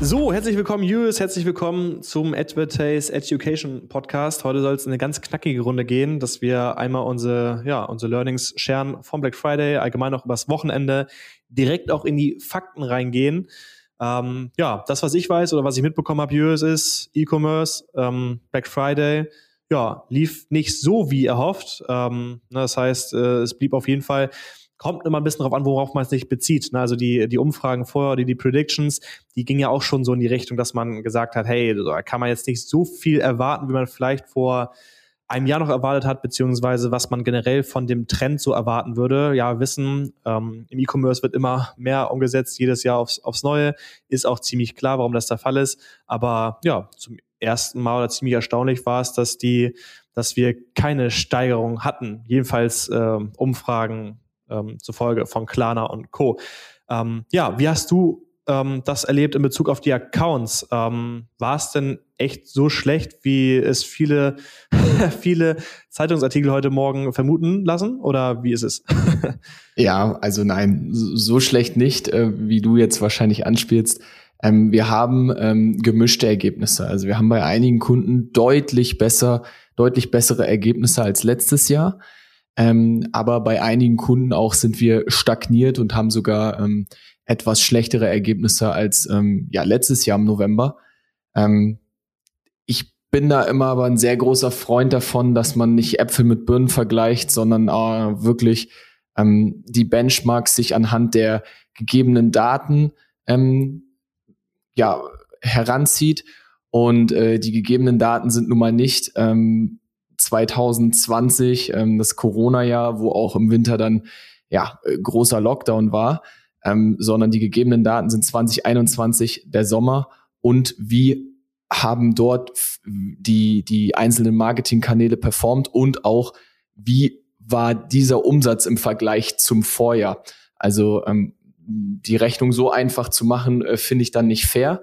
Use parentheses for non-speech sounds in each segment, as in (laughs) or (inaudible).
So, herzlich willkommen, Julius. Herzlich willkommen zum Advertise Education Podcast. Heute soll es eine ganz knackige Runde gehen, dass wir einmal unsere, ja, unsere Learnings sharen vom Black Friday, allgemein auch übers Wochenende, direkt auch in die Fakten reingehen. Ähm, ja, das, was ich weiß oder was ich mitbekommen habe, Julius, ist E-Commerce, ähm, Black Friday, ja, lief nicht so wie erhofft. Ähm, das heißt, äh, es blieb auf jeden Fall kommt immer ein bisschen darauf an, worauf man es sich bezieht. Ne? Also die, die Umfragen vorher, die, die Predictions, die gingen ja auch schon so in die Richtung, dass man gesagt hat, hey, da kann man jetzt nicht so viel erwarten, wie man vielleicht vor einem Jahr noch erwartet hat, beziehungsweise was man generell von dem Trend so erwarten würde. Ja, wissen, ähm, im E-Commerce wird immer mehr umgesetzt, jedes Jahr aufs, aufs Neue. Ist auch ziemlich klar, warum das der Fall ist. Aber ja, zum ersten Mal oder ziemlich erstaunlich war es, dass die, dass wir keine Steigerung hatten. Jedenfalls äh, Umfragen ähm, zufolge von Klarna und Co. Ähm, ja, wie hast du ähm, das erlebt in Bezug auf die Accounts? Ähm, war es denn echt so schlecht, wie es viele, (laughs) viele Zeitungsartikel heute Morgen vermuten lassen? Oder wie ist es? (laughs) ja, also nein, so schlecht nicht, äh, wie du jetzt wahrscheinlich anspielst. Ähm, wir haben ähm, gemischte Ergebnisse. Also wir haben bei einigen Kunden deutlich besser, deutlich bessere Ergebnisse als letztes Jahr. Ähm, aber bei einigen Kunden auch sind wir stagniert und haben sogar ähm, etwas schlechtere Ergebnisse als ähm, ja, letztes Jahr im November. Ähm, ich bin da immer aber ein sehr großer Freund davon, dass man nicht Äpfel mit Birnen vergleicht, sondern äh, wirklich ähm, die Benchmarks sich anhand der gegebenen Daten ähm, ja, heranzieht. Und äh, die gegebenen Daten sind nun mal nicht ähm, 2020, ähm, das Corona-Jahr, wo auch im Winter dann ja äh, großer Lockdown war, ähm, sondern die gegebenen Daten sind 2021 der Sommer und wie haben dort die, die einzelnen Marketingkanäle performt und auch wie war dieser Umsatz im Vergleich zum Vorjahr. Also ähm, die Rechnung so einfach zu machen, äh, finde ich dann nicht fair.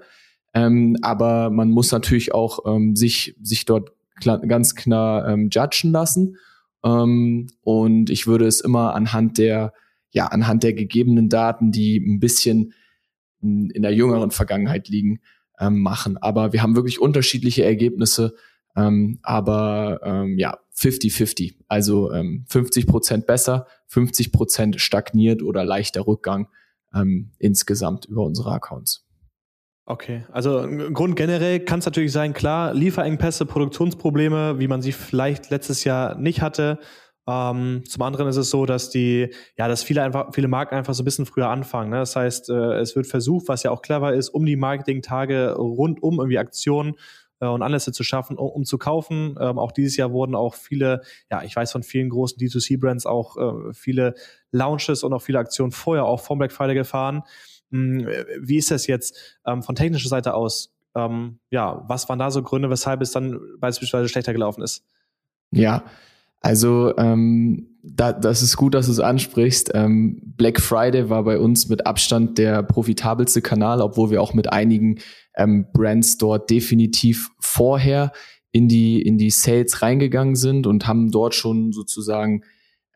Ähm, aber man muss natürlich auch ähm, sich, sich dort ganz klar ähm, judgen lassen. Ähm, und ich würde es immer anhand der, ja, anhand der gegebenen Daten, die ein bisschen in der jüngeren Vergangenheit liegen, ähm, machen. Aber wir haben wirklich unterschiedliche Ergebnisse. Ähm, aber ähm, ja, 50-50. Also ähm, 50 Prozent besser, 50 Prozent stagniert oder leichter Rückgang ähm, insgesamt über unsere Accounts. Okay, also im Grund generell kann es natürlich sein, klar, Lieferengpässe, Produktionsprobleme, wie man sie vielleicht letztes Jahr nicht hatte. Ähm, zum anderen ist es so, dass die, ja, dass viele einfach, viele Marken einfach so ein bisschen früher anfangen. Ne? Das heißt, äh, es wird versucht, was ja auch clever ist, um die Marketingtage rundum irgendwie Aktionen äh, und Anlässe zu schaffen, um, um zu kaufen. Ähm, auch dieses Jahr wurden auch viele, ja, ich weiß von vielen großen D2C-Brands auch äh, viele Launches und auch viele Aktionen vorher auch vom Black Friday gefahren. Hm, wie ist das jetzt ähm, von technischer Seite aus? Ähm, ja, was waren da so Gründe, weshalb es dann beispielsweise schlechter gelaufen ist? Ja, also ähm, da, das ist gut, dass du es ansprichst. Ähm, Black Friday war bei uns mit Abstand der profitabelste Kanal, obwohl wir auch mit einigen ähm, Brands dort definitiv vorher in die in die Sales reingegangen sind und haben dort schon sozusagen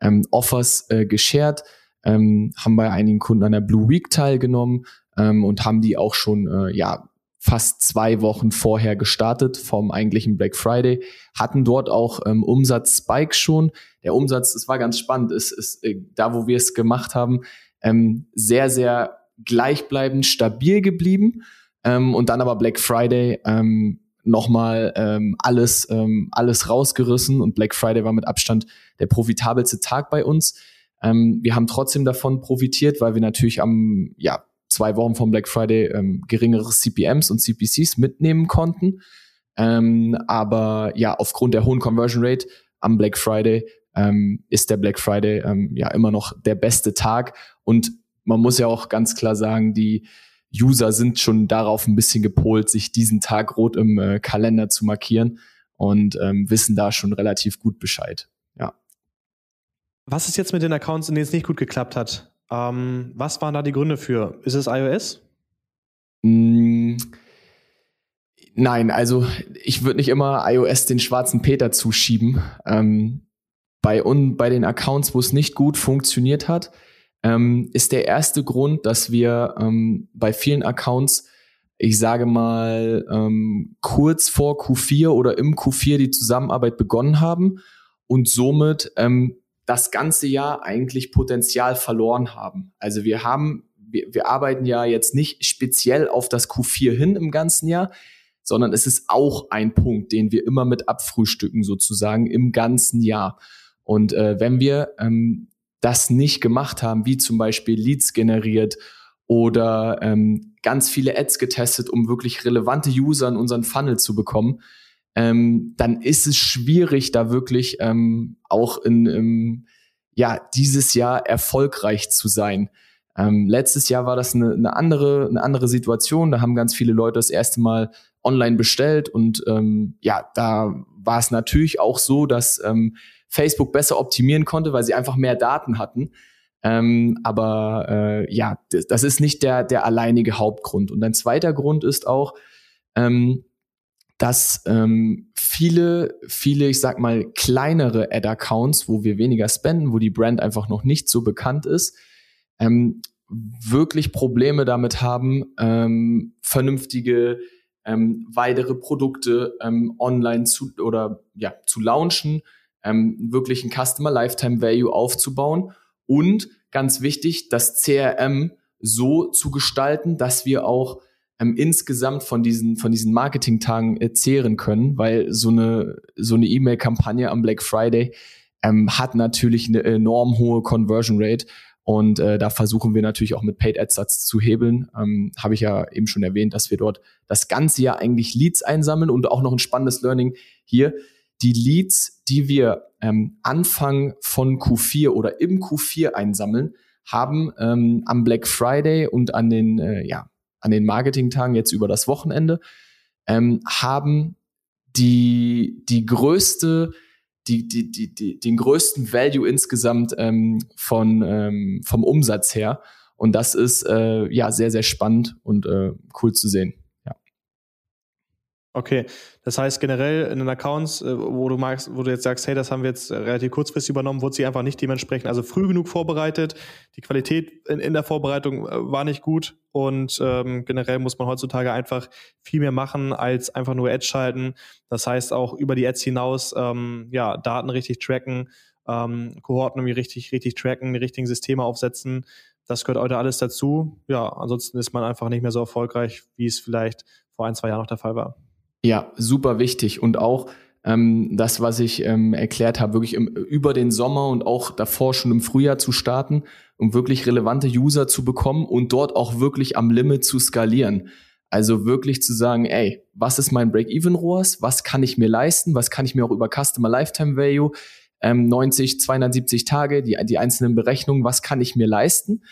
ähm, Offers äh, geshared ähm, haben bei einigen Kunden an der Blue Week teilgenommen ähm, und haben die auch schon äh, ja fast zwei Wochen vorher gestartet vom eigentlichen Black Friday, hatten dort auch ähm, Umsatz-Spike schon. Der Umsatz, es war ganz spannend, ist, ist äh, da, wo wir es gemacht haben, ähm, sehr, sehr gleichbleibend stabil geblieben. Ähm, und dann aber Black Friday ähm, nochmal ähm, alles, ähm, alles rausgerissen und Black Friday war mit Abstand der profitabelste Tag bei uns. Ähm, wir haben trotzdem davon profitiert, weil wir natürlich am, ja, zwei Wochen vom Black Friday ähm, geringere CPMs und CPCs mitnehmen konnten. Ähm, aber ja, aufgrund der hohen Conversion Rate am Black Friday ähm, ist der Black Friday ähm, ja immer noch der beste Tag. Und man muss ja auch ganz klar sagen, die User sind schon darauf ein bisschen gepolt, sich diesen Tag rot im äh, Kalender zu markieren und ähm, wissen da schon relativ gut Bescheid. Was ist jetzt mit den Accounts, in denen es nicht gut geklappt hat? Ähm, was waren da die Gründe für? Ist es iOS? Mm, nein, also ich würde nicht immer iOS den schwarzen Peter zuschieben. Ähm, bei, un, bei den Accounts, wo es nicht gut funktioniert hat, ähm, ist der erste Grund, dass wir ähm, bei vielen Accounts ich sage mal, ähm, kurz vor Q4 oder im Q4 die Zusammenarbeit begonnen haben und somit ähm, das ganze Jahr eigentlich Potenzial verloren haben. Also wir haben, wir, wir arbeiten ja jetzt nicht speziell auf das Q4 hin im ganzen Jahr, sondern es ist auch ein Punkt, den wir immer mit abfrühstücken sozusagen im ganzen Jahr. Und äh, wenn wir ähm, das nicht gemacht haben, wie zum Beispiel Leads generiert oder ähm, ganz viele Ads getestet, um wirklich relevante User in unseren Funnel zu bekommen, ähm, dann ist es schwierig, da wirklich ähm, auch in, im, ja, dieses Jahr erfolgreich zu sein. Ähm, letztes Jahr war das eine, eine, andere, eine andere Situation. Da haben ganz viele Leute das erste Mal online bestellt und ähm, ja, da war es natürlich auch so, dass ähm, Facebook besser optimieren konnte, weil sie einfach mehr Daten hatten. Ähm, aber äh, ja, das, das ist nicht der, der alleinige Hauptgrund. Und ein zweiter Grund ist auch, ähm, dass ähm, viele, viele, ich sag mal, kleinere Ad-Accounts, wo wir weniger spenden, wo die Brand einfach noch nicht so bekannt ist, ähm, wirklich Probleme damit haben, ähm, vernünftige ähm, weitere Produkte ähm, online zu oder ja zu launchen, ähm, wirklich ein Customer Lifetime Value aufzubauen und ganz wichtig, das CRM so zu gestalten, dass wir auch ähm, insgesamt von diesen, von diesen Marketingtagen äh, zehren können, weil so eine, so eine E-Mail-Kampagne am Black Friday ähm, hat natürlich eine enorm hohe Conversion Rate. Und äh, da versuchen wir natürlich auch mit Paid Ads zu hebeln. Ähm, Habe ich ja eben schon erwähnt, dass wir dort das ganze Jahr eigentlich Leads einsammeln und auch noch ein spannendes Learning hier. Die Leads, die wir ähm, Anfang von Q4 oder im Q4 einsammeln, haben ähm, am Black Friday und an den äh, ja, an den Marketingtagen jetzt über das Wochenende, ähm, haben die, die größte, die, die, die, die, den größten Value insgesamt ähm, von, ähm, vom Umsatz her. Und das ist äh, ja sehr, sehr spannend und äh, cool zu sehen. Okay, das heißt generell in den Accounts, äh, wo du magst, wo du jetzt sagst, hey, das haben wir jetzt relativ kurzfristig übernommen, wurde sie einfach nicht dementsprechend, also früh genug vorbereitet. Die Qualität in, in der Vorbereitung äh, war nicht gut und ähm, generell muss man heutzutage einfach viel mehr machen als einfach nur Ads schalten. Das heißt auch über die Ads hinaus, ähm, ja, Daten richtig tracken, ähm, Kohorten irgendwie richtig, richtig tracken, die richtigen Systeme aufsetzen. Das gehört heute alles dazu. Ja, ansonsten ist man einfach nicht mehr so erfolgreich, wie es vielleicht vor ein, zwei Jahren noch der Fall war. Ja, super wichtig. Und auch ähm, das, was ich ähm, erklärt habe, wirklich im, über den Sommer und auch davor schon im Frühjahr zu starten, um wirklich relevante User zu bekommen und dort auch wirklich am Limit zu skalieren. Also wirklich zu sagen, ey, was ist mein Break-Even-ROAS? Was kann ich mir leisten? Was kann ich mir auch über Customer Lifetime Value, ähm, 90, 270 Tage, die, die einzelnen Berechnungen, was kann ich mir leisten?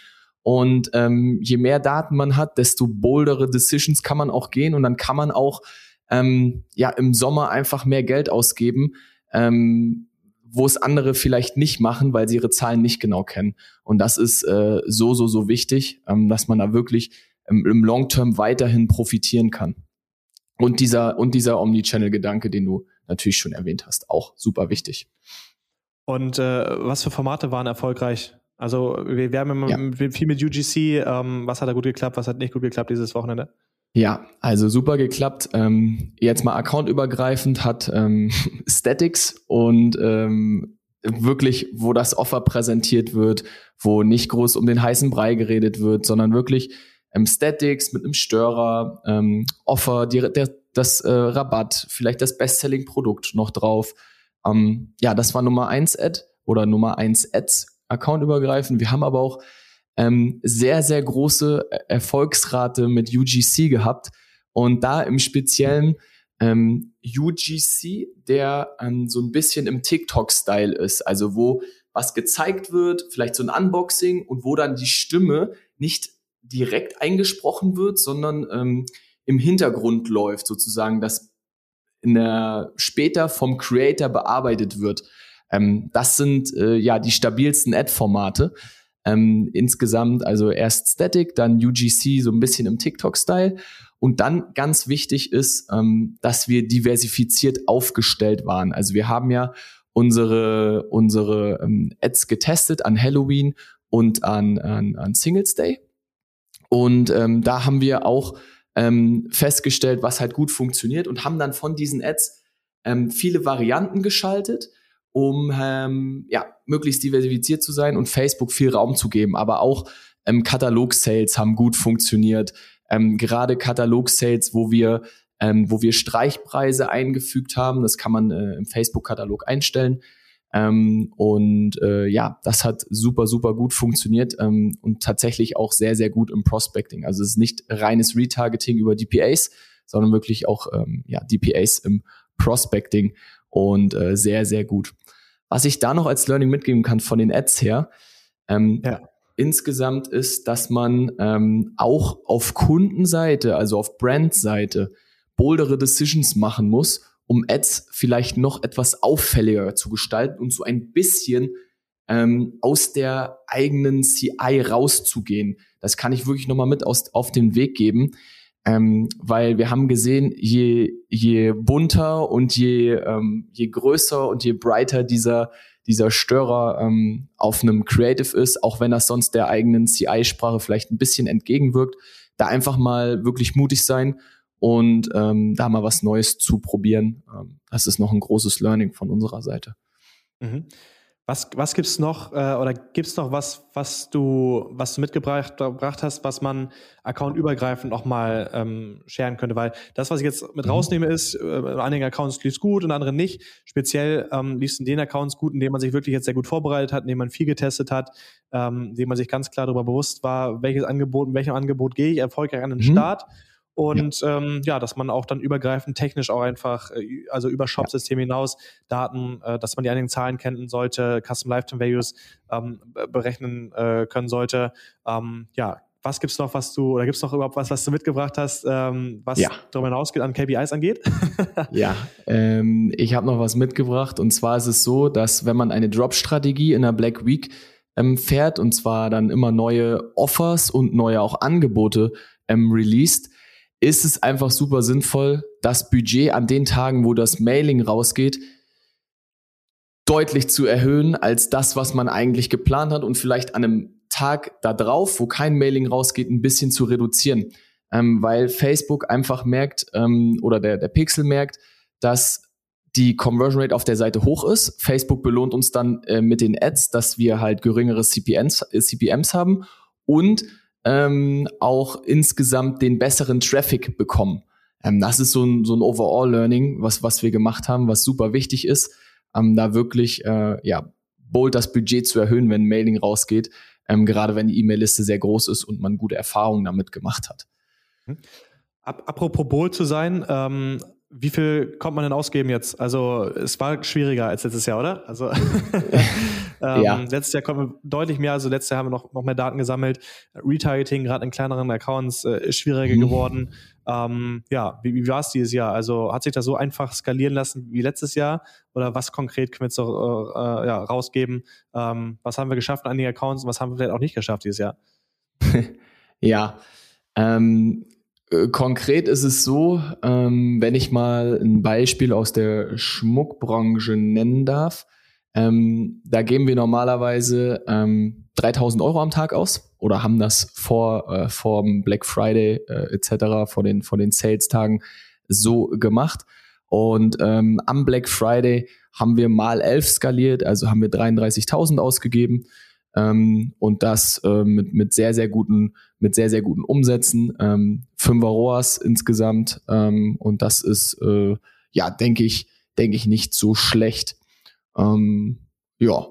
Und ähm, je mehr Daten man hat, desto boldere Decisions kann man auch gehen und dann kann man auch ähm, ja im Sommer einfach mehr Geld ausgeben, ähm, wo es andere vielleicht nicht machen, weil sie ihre Zahlen nicht genau kennen. Und das ist äh, so, so, so wichtig, ähm, dass man da wirklich im, im Long-Term weiterhin profitieren kann. Und dieser, und dieser Omnichannel-Gedanke, den du natürlich schon erwähnt hast, auch super wichtig. Und äh, was für Formate waren erfolgreich? Also wir, wir haben immer ja. viel mit UGC. Ähm, was hat da gut geklappt, was hat nicht gut geklappt dieses Wochenende? Ja, also super geklappt. Ähm, jetzt mal accountübergreifend hat ähm, (laughs) Statics und ähm, wirklich, wo das Offer präsentiert wird, wo nicht groß um den heißen Brei geredet wird, sondern wirklich ähm, Statics mit einem Störer, ähm, Offer, die, der, das äh, Rabatt, vielleicht das Bestselling-Produkt noch drauf. Ähm, ja, das war Nummer eins Ad oder Nummer eins Ads accountübergreifend. Wir haben aber auch ähm, sehr, sehr große Erfolgsrate mit UGC gehabt. Und da im Speziellen ähm, UGC, der ähm, so ein bisschen im TikTok-Style ist, also wo was gezeigt wird, vielleicht so ein Unboxing und wo dann die Stimme nicht direkt eingesprochen wird, sondern ähm, im Hintergrund läuft, sozusagen, dass in der, später vom Creator bearbeitet wird. Ähm, das sind äh, ja die stabilsten Ad-Formate. Ähm, insgesamt also erst Static, dann UGC so ein bisschen im TikTok-Style. Und dann ganz wichtig ist, ähm, dass wir diversifiziert aufgestellt waren. Also wir haben ja unsere, unsere ähm, Ads getestet an Halloween und an, an, an Singles Day. Und ähm, da haben wir auch ähm, festgestellt, was halt gut funktioniert und haben dann von diesen Ads ähm, viele Varianten geschaltet, um ähm, ja, möglichst diversifiziert zu sein und Facebook viel Raum zu geben. Aber auch ähm, Katalog-Sales haben gut funktioniert. Ähm, gerade Katalog-Sales, wo wir ähm, wo wir Streichpreise eingefügt haben. Das kann man äh, im Facebook-Katalog einstellen. Ähm, und äh, ja, das hat super, super gut funktioniert ähm, und tatsächlich auch sehr, sehr gut im Prospecting. Also es ist nicht reines Retargeting über DPAs, sondern wirklich auch ähm, ja, DPAs im Prospecting und äh, sehr, sehr gut. Was ich da noch als Learning mitgeben kann von den Ads her, ähm, ja. insgesamt ist, dass man ähm, auch auf Kundenseite, also auf Brandseite, boldere Decisions machen muss, um Ads vielleicht noch etwas auffälliger zu gestalten und so ein bisschen ähm, aus der eigenen CI rauszugehen. Das kann ich wirklich nochmal mit aus, auf den Weg geben. Ähm, weil wir haben gesehen, je, je bunter und je, ähm, je größer und je brighter dieser, dieser Störer ähm, auf einem Creative ist, auch wenn das sonst der eigenen CI-Sprache vielleicht ein bisschen entgegenwirkt, da einfach mal wirklich mutig sein und ähm, da mal was Neues zu probieren. Ähm, das ist noch ein großes Learning von unserer Seite. Mhm. Was, was gibt es noch äh, oder gibt es noch was, was du, was du mitgebracht gebracht hast, was man accountübergreifend auch mal ähm, scheren könnte? Weil das, was ich jetzt mit mhm. rausnehme, ist, äh, einigen Accounts lief es gut und anderen nicht. Speziell ähm, lief es in den Accounts gut, in denen man sich wirklich jetzt sehr gut vorbereitet hat, in denen man viel getestet hat, ähm, in denen man sich ganz klar darüber bewusst war, welches Angebot, in welchem Angebot gehe ich erfolgreich an den mhm. Start und ja. Ähm, ja, dass man auch dann übergreifend technisch auch einfach, äh, also über Shop-Systeme hinaus Daten, äh, dass man die einigen Zahlen kennen sollte, Custom Lifetime Values ähm, berechnen äh, können sollte. Ähm, ja, was gibt's noch, was du, oder gibt's noch überhaupt was, was du mitgebracht hast, ähm, was ja. darüber hinausgeht, an KPIs angeht? (laughs) ja, ähm, ich habe noch was mitgebracht und zwar ist es so, dass wenn man eine Drop-Strategie in der Black Week ähm, fährt und zwar dann immer neue Offers und neue auch Angebote ähm, released, ist es einfach super sinnvoll, das Budget an den Tagen, wo das Mailing rausgeht, deutlich zu erhöhen als das, was man eigentlich geplant hat und vielleicht an einem Tag da drauf, wo kein Mailing rausgeht, ein bisschen zu reduzieren. Ähm, weil Facebook einfach merkt ähm, oder der, der Pixel merkt, dass die Conversion Rate auf der Seite hoch ist. Facebook belohnt uns dann äh, mit den Ads, dass wir halt geringere CPMs, äh, CPMs haben und ähm, auch insgesamt den besseren Traffic bekommen. Ähm, das ist so ein, so ein Overall-Learning, was, was wir gemacht haben, was super wichtig ist, ähm, da wirklich äh, ja, bold das Budget zu erhöhen, wenn ein Mailing rausgeht, ähm, gerade wenn die E-Mail-Liste sehr groß ist und man gute Erfahrungen damit gemacht hat. Mhm. Apropos bold zu sein, ähm, wie viel kommt man denn ausgeben jetzt? Also es war schwieriger als letztes Jahr, oder? Also (laughs) ähm, ja. letztes Jahr kommen wir deutlich mehr, also letztes Jahr haben wir noch, noch mehr Daten gesammelt. Retargeting, gerade in kleineren Accounts, äh, ist schwieriger mhm. geworden. Ähm, ja, wie, wie war es dieses Jahr? Also hat sich das so einfach skalieren lassen wie letztes Jahr? Oder was konkret können wir jetzt noch äh, äh, ja, rausgeben? Ähm, was haben wir geschafft an einigen Accounts und was haben wir vielleicht auch nicht geschafft dieses Jahr? (laughs) ja, ähm, äh, konkret ist es so, ähm, wenn ich mal ein Beispiel aus der Schmuckbranche nennen darf, ähm, da geben wir normalerweise ähm, 3000 Euro am Tag aus oder haben das vor, äh, vor Black Friday äh, etc., vor den, vor den Sales-Tagen so gemacht. Und ähm, am Black Friday haben wir mal 11 skaliert, also haben wir 33.000 ausgegeben ähm, und das äh, mit, mit sehr, sehr guten, mit sehr, sehr guten Umsätzen. Ähm, Fünfer ROAS insgesamt ähm, und das ist, äh, ja, denke ich, denke ich nicht so schlecht. Ähm, ja.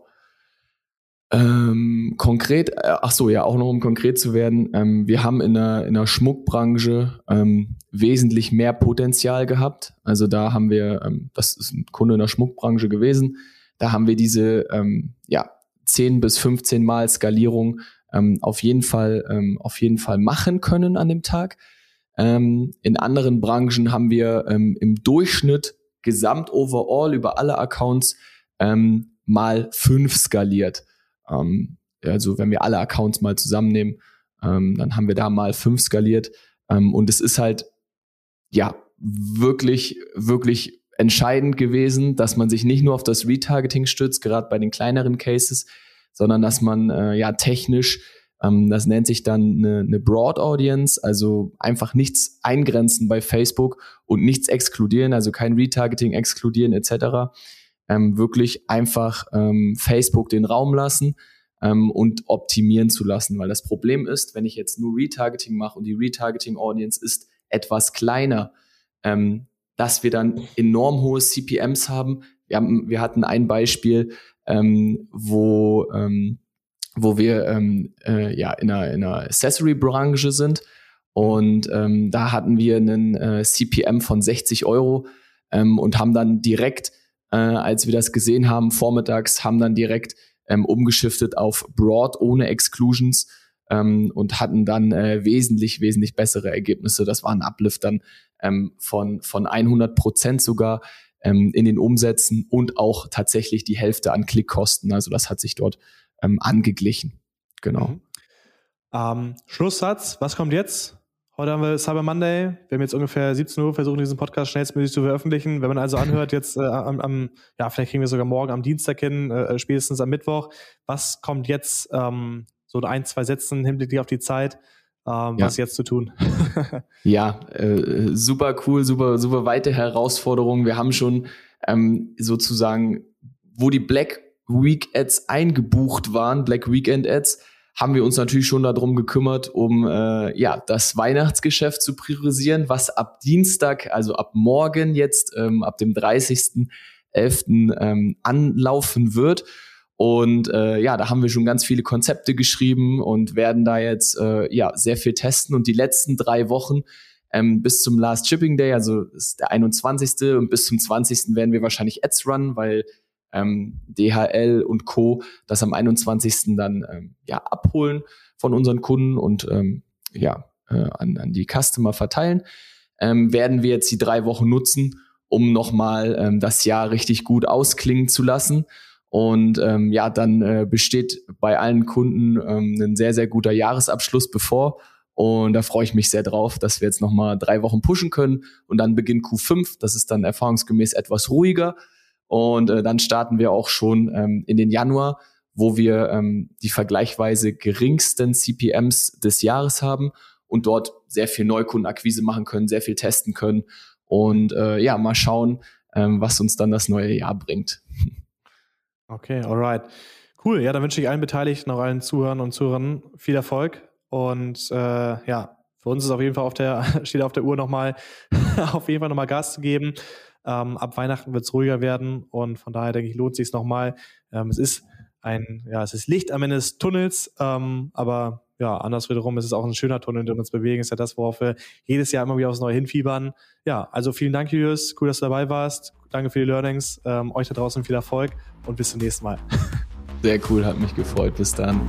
Ähm, konkret, äh, ach so, ja, auch noch um konkret zu werden, ähm, wir haben in der, in der Schmuckbranche ähm, wesentlich mehr Potenzial gehabt. Also da haben wir, ähm, das ist ein Kunde in der Schmuckbranche gewesen, da haben wir diese, ähm, ja, 10 bis 15 Mal Skalierung ähm, auf jeden Fall ähm, auf jeden Fall machen können an dem Tag. Ähm, in anderen Branchen haben wir ähm, im Durchschnitt gesamt overall über alle Accounts ähm, mal fünf skaliert. Ähm, also wenn wir alle Accounts mal zusammennehmen, ähm, dann haben wir da mal fünf skaliert. Ähm, und es ist halt ja wirklich wirklich entscheidend gewesen, dass man sich nicht nur auf das Retargeting stützt, gerade bei den kleineren Cases, sondern dass man äh, ja technisch Ähm, das nennt sich dann eine, eine Broad Audience, also einfach nichts eingrenzen bei Facebook und nichts exkludieren, also kein Retargeting exkludieren etc. Ähm, wirklich einfach ähm, Facebook den Raum lassen ähm, und optimieren zu lassen, weil das Problem ist, wenn ich jetzt nur Retargeting mache und die Retargeting Audience ist etwas kleiner, ähm, dass wir dann enorm hohe CPMs haben. Wir, haben, wir hatten ein Beispiel, ähm, wo ähm, wo wir ähm, äh, ja in einer, in einer Accessory-Branche sind. Und ähm, da hatten wir einen äh, CPM von 60 Euro ähm, und haben dann direkt, äh, als wir das gesehen haben, vormittags, haben dann direkt ähm, umgeschiftet auf Broad ohne Exclusions ähm, und hatten dann äh, wesentlich, wesentlich bessere Ergebnisse. Das war ein Uplift dann ähm, von, von 100 Prozent sogar ähm, in den Umsätzen und auch tatsächlich die Hälfte an Klickkosten. Also das hat sich dort ähm, angeglichen. Genau. Mhm. Ähm, Schlusssatz, was kommt jetzt? Heute haben wir Cyber Monday. Wir haben jetzt ungefähr 17 Uhr versucht, diesen Podcast schnellstmöglich zu veröffentlichen. Wenn man also anhört, jetzt äh, am, am, ja, vielleicht kriegen wir sogar morgen am Dienstag hin, äh, spätestens am Mittwoch. Was kommt jetzt, ähm, so ein, zwei Sätzen hinblicklich auf die Zeit, ähm, ja. was jetzt zu tun? (laughs) ja, äh, super cool, super, super weite Herausforderung. Wir haben schon ähm, sozusagen, wo die Black Week Ads eingebucht waren, Black Weekend Ads, haben wir uns natürlich schon darum gekümmert, um äh, ja das Weihnachtsgeschäft zu priorisieren, was ab Dienstag, also ab morgen jetzt, ähm, ab dem 30.11. Ähm, anlaufen wird. Und äh, ja, da haben wir schon ganz viele Konzepte geschrieben und werden da jetzt äh, ja sehr viel testen. Und die letzten drei Wochen ähm, bis zum Last Shipping Day, also ist der 21. und bis zum 20. werden wir wahrscheinlich Ads run, weil ähm, DHL und Co. das am 21. dann ähm, ja abholen von unseren Kunden und ähm, ja äh, an, an die Customer verteilen, ähm, werden wir jetzt die drei Wochen nutzen, um nochmal ähm, das Jahr richtig gut ausklingen zu lassen. Und ähm, ja, dann äh, besteht bei allen Kunden ähm, ein sehr, sehr guter Jahresabschluss bevor. Und da freue ich mich sehr drauf, dass wir jetzt nochmal drei Wochen pushen können. Und dann beginnt Q5. Das ist dann erfahrungsgemäß etwas ruhiger. Und äh, dann starten wir auch schon ähm, in den Januar, wo wir ähm, die vergleichsweise geringsten CPMs des Jahres haben und dort sehr viel Neukundenakquise machen können, sehr viel testen können und äh, ja, mal schauen, ähm, was uns dann das neue Jahr bringt. (laughs) Okay, alright. Cool, ja, dann wünsche ich allen Beteiligten, auch allen Zuhörern und Zuhörern viel Erfolg und äh, ja, für uns ist auf jeden Fall auf der, (laughs) steht auf der Uhr nochmal, (laughs) auf jeden Fall nochmal Gas zu geben. Ähm, ab Weihnachten wird es ruhiger werden und von daher denke ich, lohnt sich nochmal. Ähm, es ist ein, ja, es ist Licht am Ende des Tunnels, ähm, aber ja, anders wiederum ist es auch ein schöner Tunnel, in dem wir uns bewegen, ist ja das, worauf wir jedes Jahr immer wieder aufs Neue hinfiebern. Ja, also vielen Dank, Julius, cool, dass du dabei warst. Danke für die Learnings, ähm, euch da draußen viel Erfolg und bis zum nächsten Mal. (laughs) Sehr cool, hat mich gefreut. Bis dann.